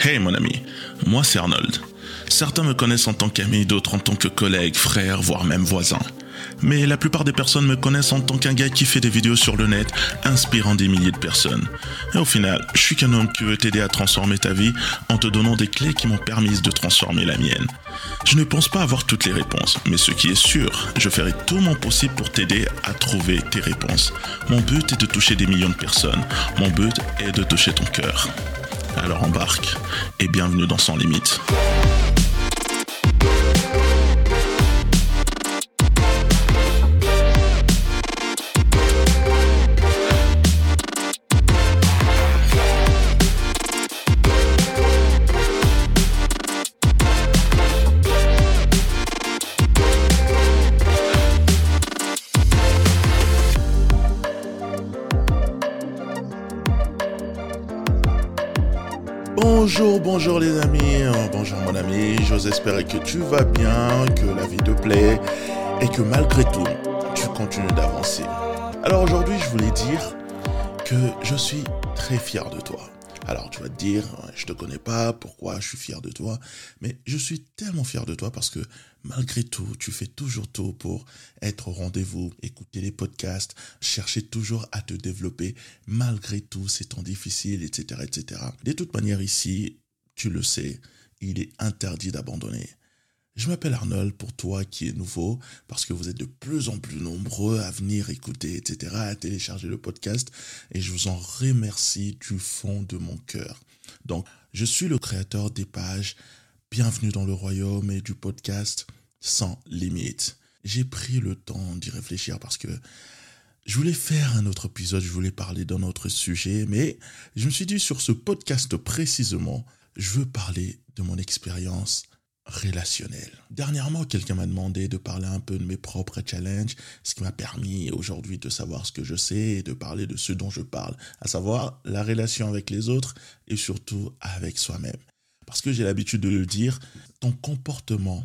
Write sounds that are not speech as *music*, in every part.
Hey mon ami, moi c'est Arnold. Certains me connaissent en tant qu'ami, d'autres en tant que collègue, frère, voire même voisin. Mais la plupart des personnes me connaissent en tant qu'un gars qui fait des vidéos sur le net, inspirant des milliers de personnes. Et au final, je suis qu'un homme qui veut t'aider à transformer ta vie en te donnant des clés qui m'ont permis de transformer la mienne. Je ne pense pas avoir toutes les réponses, mais ce qui est sûr, je ferai tout mon possible pour t'aider à trouver tes réponses. Mon but est de toucher des millions de personnes. Mon but est de toucher ton cœur. Alors embarque et bienvenue dans Sans Limite. Bonjour, les amis, euh, bonjour mon ami, j'ose espérer que tu vas bien, que la vie te plaît et que malgré tout, tu continues d'avancer. Alors aujourd'hui, je voulais dire que je suis très fier de toi. Alors tu vas te dire, je te connais pas, pourquoi je suis fier de toi, mais je suis tellement fier de toi parce que malgré tout, tu fais toujours tout pour être au rendez-vous, écouter les podcasts, chercher toujours à te développer malgré tout ces temps difficiles, etc., etc. De toute manière ici, tu le sais, il est interdit d'abandonner. Je m'appelle Arnold pour toi qui es nouveau, parce que vous êtes de plus en plus nombreux à venir écouter, etc., à télécharger le podcast, et je vous en remercie du fond de mon cœur. Donc, je suis le créateur des pages Bienvenue dans le royaume et du podcast Sans limite. J'ai pris le temps d'y réfléchir parce que je voulais faire un autre épisode, je voulais parler d'un autre sujet, mais je me suis dit sur ce podcast précisément, je veux parler de mon expérience relationnel. Dernièrement, quelqu'un m'a demandé de parler un peu de mes propres challenges, ce qui m'a permis aujourd'hui de savoir ce que je sais et de parler de ce dont je parle, à savoir la relation avec les autres et surtout avec soi-même. Parce que j'ai l'habitude de le dire, ton comportement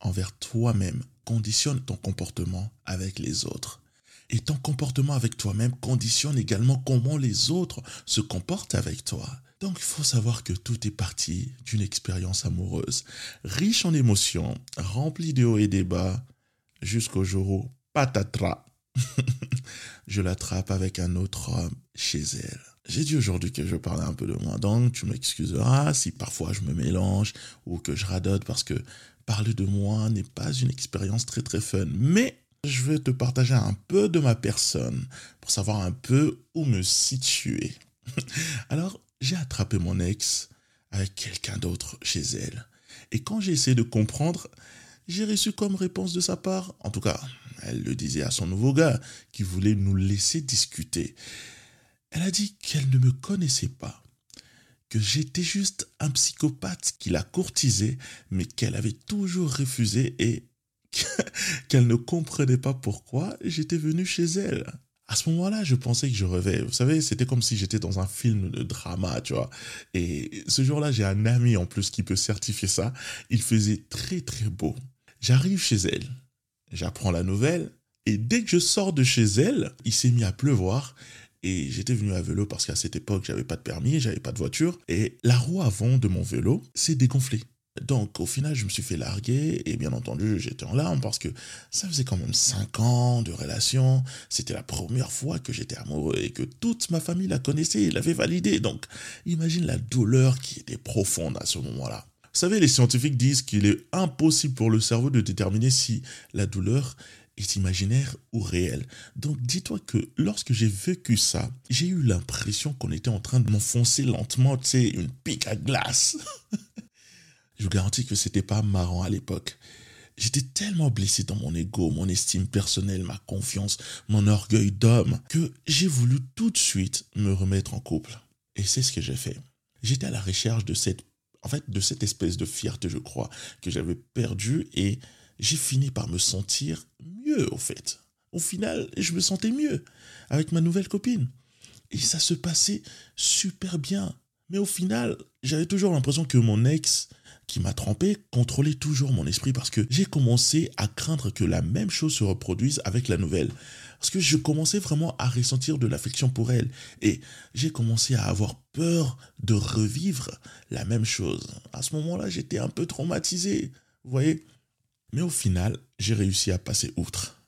envers toi-même conditionne ton comportement avec les autres. Et ton comportement avec toi-même conditionne également comment les autres se comportent avec toi. Donc il faut savoir que tout est parti d'une expérience amoureuse, riche en émotions, remplie de hauts et des bas, jusqu'au jour où, patatras, *laughs* je l'attrape avec un autre homme chez elle. J'ai dit aujourd'hui que je parlais un peu de moi, donc tu m'excuseras si parfois je me mélange ou que je radote parce que parler de moi n'est pas une expérience très très fun. Mais je vais te partager un peu de ma personne pour savoir un peu où me situer. *laughs* Alors, j'ai attrapé mon ex avec quelqu'un d'autre chez elle. Et quand j'ai essayé de comprendre, j'ai reçu comme réponse de sa part, en tout cas, elle le disait à son nouveau gars, qui voulait nous laisser discuter. Elle a dit qu'elle ne me connaissait pas, que j'étais juste un psychopathe qui la courtisait, mais qu'elle avait toujours refusé et *laughs* qu'elle ne comprenait pas pourquoi j'étais venu chez elle à ce moment-là, je pensais que je rêvais. Vous savez, c'était comme si j'étais dans un film de drama, tu vois. Et ce jour-là, j'ai un ami en plus qui peut certifier ça. Il faisait très très beau. J'arrive chez elle, j'apprends la nouvelle, et dès que je sors de chez elle, il s'est mis à pleuvoir. Et j'étais venu à vélo parce qu'à cette époque, j'avais pas de permis, j'avais pas de voiture. Et la roue avant de mon vélo s'est dégonflée. Donc au final, je me suis fait larguer et bien entendu, j'étais en larmes parce que ça faisait quand même 5 ans de relation. C'était la première fois que j'étais amoureux et que toute ma famille la connaissait, l'avait validé. Donc imagine la douleur qui était profonde à ce moment-là. Vous savez, les scientifiques disent qu'il est impossible pour le cerveau de déterminer si la douleur est imaginaire ou réelle. Donc dis-toi que lorsque j'ai vécu ça, j'ai eu l'impression qu'on était en train de m'enfoncer lentement, tu sais, une pique à glace. *laughs* Je vous garantis que c'était pas marrant à l'époque. J'étais tellement blessé dans mon ego, mon estime personnelle, ma confiance, mon orgueil d'homme, que j'ai voulu tout de suite me remettre en couple. Et c'est ce que j'ai fait. J'étais à la recherche de cette, en fait, de cette espèce de fierté, je crois, que j'avais perdue et j'ai fini par me sentir mieux, au fait. Au final, je me sentais mieux avec ma nouvelle copine. Et ça se passait super bien. Mais au final, j'avais toujours l'impression que mon ex qui m'a trompé contrôlait toujours mon esprit parce que j'ai commencé à craindre que la même chose se reproduise avec la nouvelle. Parce que je commençais vraiment à ressentir de l'affection pour elle. Et j'ai commencé à avoir peur de revivre la même chose. À ce moment-là, j'étais un peu traumatisé. Vous voyez Mais au final, j'ai réussi à passer outre.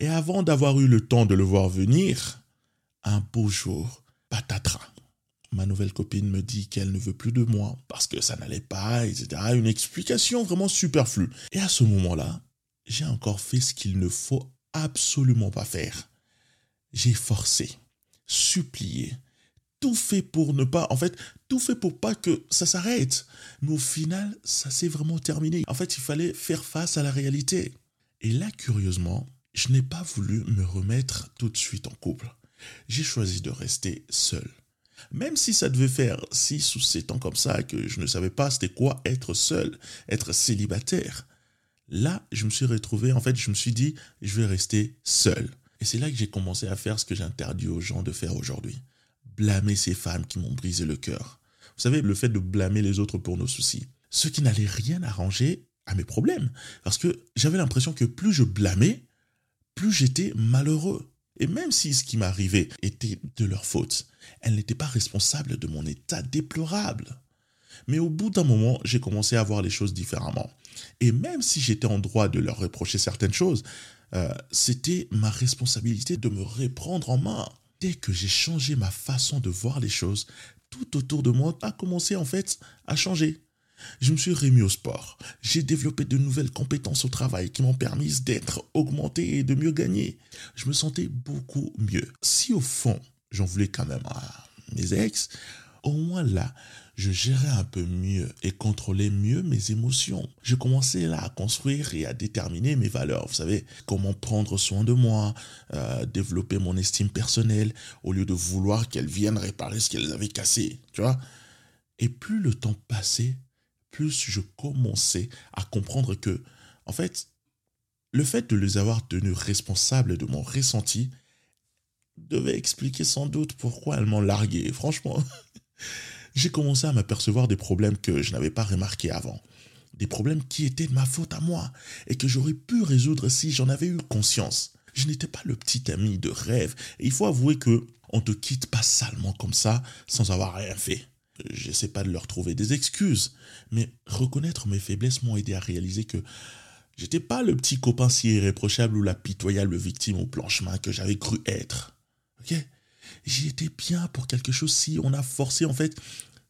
Et avant d'avoir eu le temps de le voir venir, un beau jour, patatras ma nouvelle copine me dit qu'elle ne veut plus de moi parce que ça n'allait pas, etc. Une explication vraiment superflue. Et à ce moment-là, j'ai encore fait ce qu'il ne faut absolument pas faire. J'ai forcé, supplié, tout fait pour ne pas, en fait, tout fait pour pas que ça s'arrête. Mais au final, ça s'est vraiment terminé. En fait, il fallait faire face à la réalité. Et là, curieusement, je n'ai pas voulu me remettre tout de suite en couple. J'ai choisi de rester seul. Même si ça devait faire 6 ou 7 ans comme ça, que je ne savais pas c'était quoi être seul, être célibataire. Là, je me suis retrouvé, en fait, je me suis dit, je vais rester seul. Et c'est là que j'ai commencé à faire ce que j'interdis aux gens de faire aujourd'hui. Blâmer ces femmes qui m'ont brisé le cœur. Vous savez, le fait de blâmer les autres pour nos soucis. Ce qui n'allait rien arranger à mes problèmes. Parce que j'avais l'impression que plus je blâmais, plus j'étais malheureux. Et même si ce qui m'arrivait était de leur faute, elles n'étaient pas responsables de mon état déplorable. Mais au bout d'un moment, j'ai commencé à voir les choses différemment. Et même si j'étais en droit de leur reprocher certaines choses, euh, c'était ma responsabilité de me reprendre en main. Dès que j'ai changé ma façon de voir les choses, tout autour de moi a commencé en fait à changer. Je me suis remis au sport. J'ai développé de nouvelles compétences au travail qui m'ont permis d'être augmenté et de mieux gagner. Je me sentais beaucoup mieux. Si au fond, j'en voulais quand même à mes ex, au moins là, je gérais un peu mieux et contrôlais mieux mes émotions. Je commençais là à construire et à déterminer mes valeurs. Vous savez, comment prendre soin de moi, euh, développer mon estime personnelle au lieu de vouloir qu'elles viennent réparer ce qu'elles avaient cassé. Tu vois Et plus le temps passait, plus je commençais à comprendre que, en fait, le fait de les avoir tenus responsables de mon ressenti devait expliquer sans doute pourquoi elles m'ont largué. Franchement, *laughs* j'ai commencé à m'apercevoir des problèmes que je n'avais pas remarqués avant. Des problèmes qui étaient de ma faute à moi et que j'aurais pu résoudre si j'en avais eu conscience. Je n'étais pas le petit ami de rêve et il faut avouer que on te quitte pas salement comme ça sans avoir rien fait. J'essaie pas de leur trouver des excuses, mais reconnaître mes faiblesses m'ont aidé à réaliser que j'étais pas le petit copain si irréprochable ou la pitoyable victime au planchement que j'avais cru être. Ok? J'y étais bien pour quelque chose si on a forcé en fait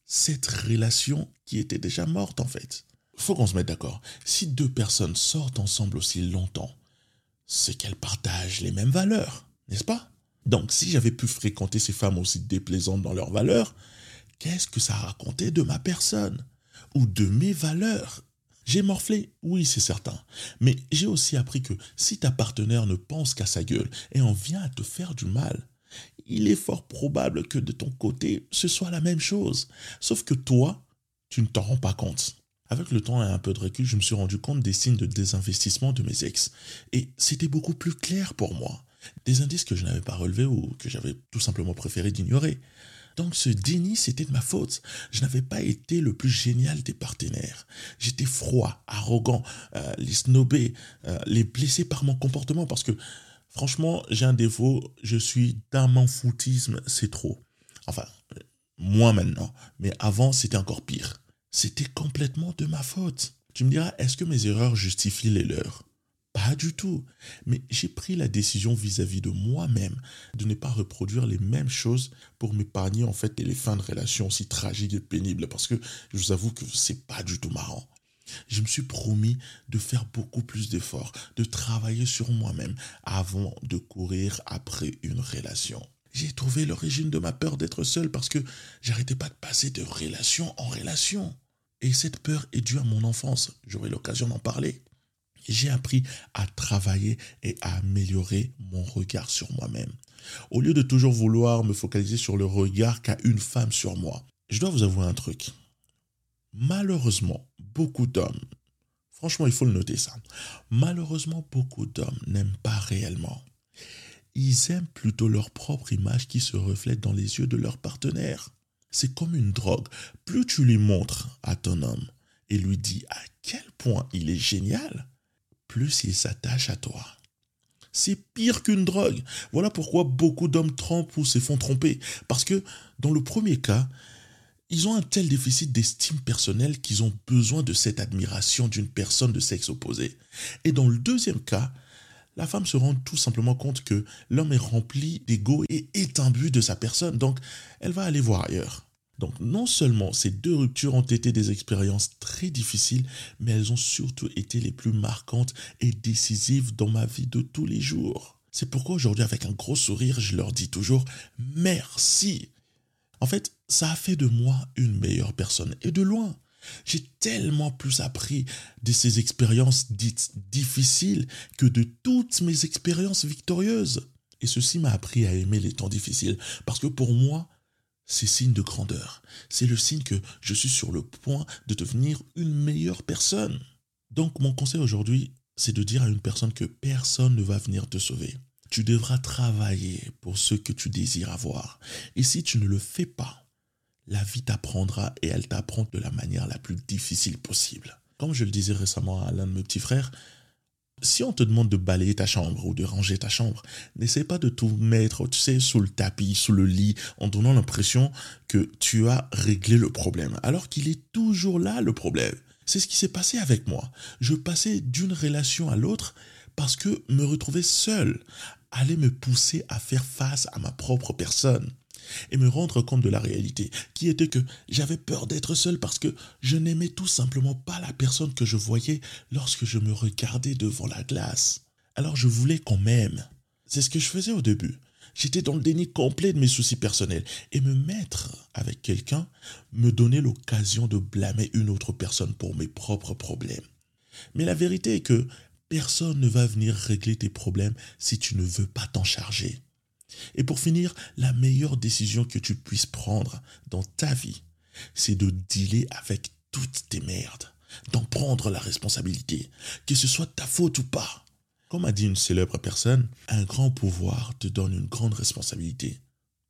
cette relation qui était déjà morte en fait. Faut qu'on se mette d'accord. Si deux personnes sortent ensemble aussi longtemps, c'est qu'elles partagent les mêmes valeurs, n'est-ce pas? Donc si j'avais pu fréquenter ces femmes aussi déplaisantes dans leurs valeurs, Qu'est-ce que ça racontait de ma personne ou de mes valeurs? J'ai morflé, oui c'est certain, mais j'ai aussi appris que si ta partenaire ne pense qu'à sa gueule et en vient à te faire du mal, il est fort probable que de ton côté, ce soit la même chose. Sauf que toi, tu ne t'en rends pas compte. Avec le temps et un peu de recul, je me suis rendu compte des signes de désinvestissement de mes ex. Et c'était beaucoup plus clair pour moi. Des indices que je n'avais pas relevés ou que j'avais tout simplement préféré d'ignorer. Donc ce déni, c'était de ma faute. Je n'avais pas été le plus génial des partenaires. J'étais froid, arrogant, euh, les snobés, euh, les blessés par mon comportement parce que franchement, j'ai un défaut, je suis d'un foutisme, c'est trop. Enfin, moi maintenant, mais avant, c'était encore pire. C'était complètement de ma faute. Tu me diras, est-ce que mes erreurs justifient les leurs? Pas du tout. Mais j'ai pris la décision vis-à-vis de moi-même de ne pas reproduire les mêmes choses pour m'épargner en fait les fins de relation aussi tragiques et pénibles parce que je vous avoue que c'est pas du tout marrant. Je me suis promis de faire beaucoup plus d'efforts, de travailler sur moi-même avant de courir après une relation. J'ai trouvé l'origine de ma peur d'être seul parce que j'arrêtais pas de passer de relation en relation. Et cette peur est due à mon enfance. J'aurai l'occasion d'en parler j'ai appris à travailler et à améliorer mon regard sur moi-même. Au lieu de toujours vouloir me focaliser sur le regard qu'a une femme sur moi, je dois vous avouer un truc. Malheureusement, beaucoup d'hommes, franchement il faut le noter ça, malheureusement beaucoup d'hommes n'aiment pas réellement. Ils aiment plutôt leur propre image qui se reflète dans les yeux de leur partenaire. C'est comme une drogue. Plus tu lui montres à ton homme et lui dis à quel point il est génial, plus il s'attache à toi. C'est pire qu'une drogue. Voilà pourquoi beaucoup d'hommes trompent ou se font tromper. Parce que dans le premier cas, ils ont un tel déficit d'estime personnelle qu'ils ont besoin de cette admiration d'une personne de sexe opposé. Et dans le deuxième cas, la femme se rend tout simplement compte que l'homme est rempli d'ego et est imbu de sa personne, donc elle va aller voir ailleurs. Donc non seulement ces deux ruptures ont été des expériences très difficiles, mais elles ont surtout été les plus marquantes et décisives dans ma vie de tous les jours. C'est pourquoi aujourd'hui, avec un gros sourire, je leur dis toujours merci. En fait, ça a fait de moi une meilleure personne. Et de loin, j'ai tellement plus appris de ces expériences dites difficiles que de toutes mes expériences victorieuses. Et ceci m'a appris à aimer les temps difficiles. Parce que pour moi, c'est signe de grandeur. C'est le signe que je suis sur le point de devenir une meilleure personne. Donc mon conseil aujourd'hui, c'est de dire à une personne que personne ne va venir te sauver. Tu devras travailler pour ce que tu désires avoir. Et si tu ne le fais pas, la vie t'apprendra et elle t'apprend de la manière la plus difficile possible. Comme je le disais récemment à l'un de mes petits frères, si on te demande de balayer ta chambre ou de ranger ta chambre, n'essaie pas de tout mettre, tu sais, sous le tapis, sous le lit, en donnant l'impression que tu as réglé le problème, alors qu'il est toujours là le problème. C'est ce qui s'est passé avec moi. Je passais d'une relation à l'autre parce que me retrouver seul allait me pousser à faire face à ma propre personne et me rendre compte de la réalité, qui était que j'avais peur d'être seul parce que je n'aimais tout simplement pas la personne que je voyais lorsque je me regardais devant la glace. Alors je voulais qu'on m'aime. C'est ce que je faisais au début. J'étais dans le déni complet de mes soucis personnels et me mettre avec quelqu'un me donnait l'occasion de blâmer une autre personne pour mes propres problèmes. Mais la vérité est que Personne ne va venir régler tes problèmes si tu ne veux pas t'en charger. Et pour finir, la meilleure décision que tu puisses prendre dans ta vie, c'est de dealer avec toutes tes merdes, d'en prendre la responsabilité, que ce soit ta faute ou pas. Comme a dit une célèbre personne, un grand pouvoir te donne une grande responsabilité.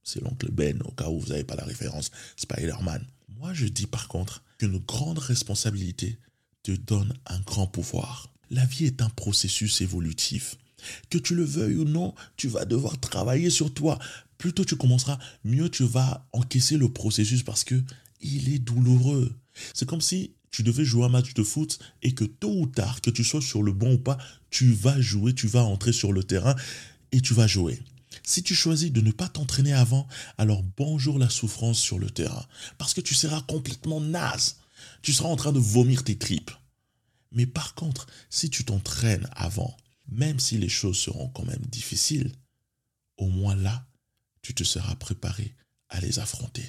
C'est l'oncle Ben, au cas où vous n'avez pas la référence, Spider-Man. Moi, je dis par contre qu'une grande responsabilité te donne un grand pouvoir. La vie est un processus évolutif. Que tu le veuilles ou non, tu vas devoir travailler sur toi. Plus tôt tu commenceras, mieux tu vas encaisser le processus parce que il est douloureux. C'est comme si tu devais jouer un match de foot et que tôt ou tard, que tu sois sur le banc ou pas, tu vas jouer, tu vas entrer sur le terrain et tu vas jouer. Si tu choisis de ne pas t'entraîner avant, alors bonjour la souffrance sur le terrain. Parce que tu seras complètement naze. Tu seras en train de vomir tes tripes. Mais par contre, si tu t'entraînes avant, même si les choses seront quand même difficiles, au moins là, tu te seras préparé à les affronter.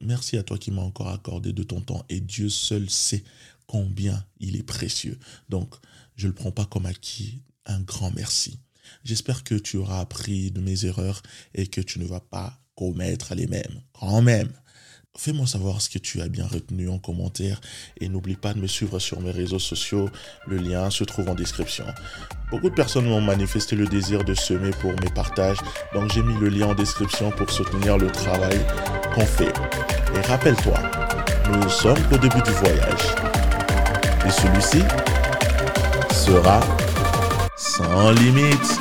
Merci à toi qui m'as encore accordé de ton temps et Dieu seul sait combien il est précieux. Donc, je ne le prends pas comme acquis. Un grand merci. J'espère que tu auras appris de mes erreurs et que tu ne vas pas commettre les mêmes. Quand même. Fais-moi savoir ce que tu as bien retenu en commentaire et n'oublie pas de me suivre sur mes réseaux sociaux. Le lien se trouve en description. Beaucoup de personnes m'ont manifesté le désir de semer pour mes partages, donc j'ai mis le lien en description pour soutenir le travail qu'on fait. Et rappelle-toi, nous sommes au début du voyage. Et celui-ci sera sans limite.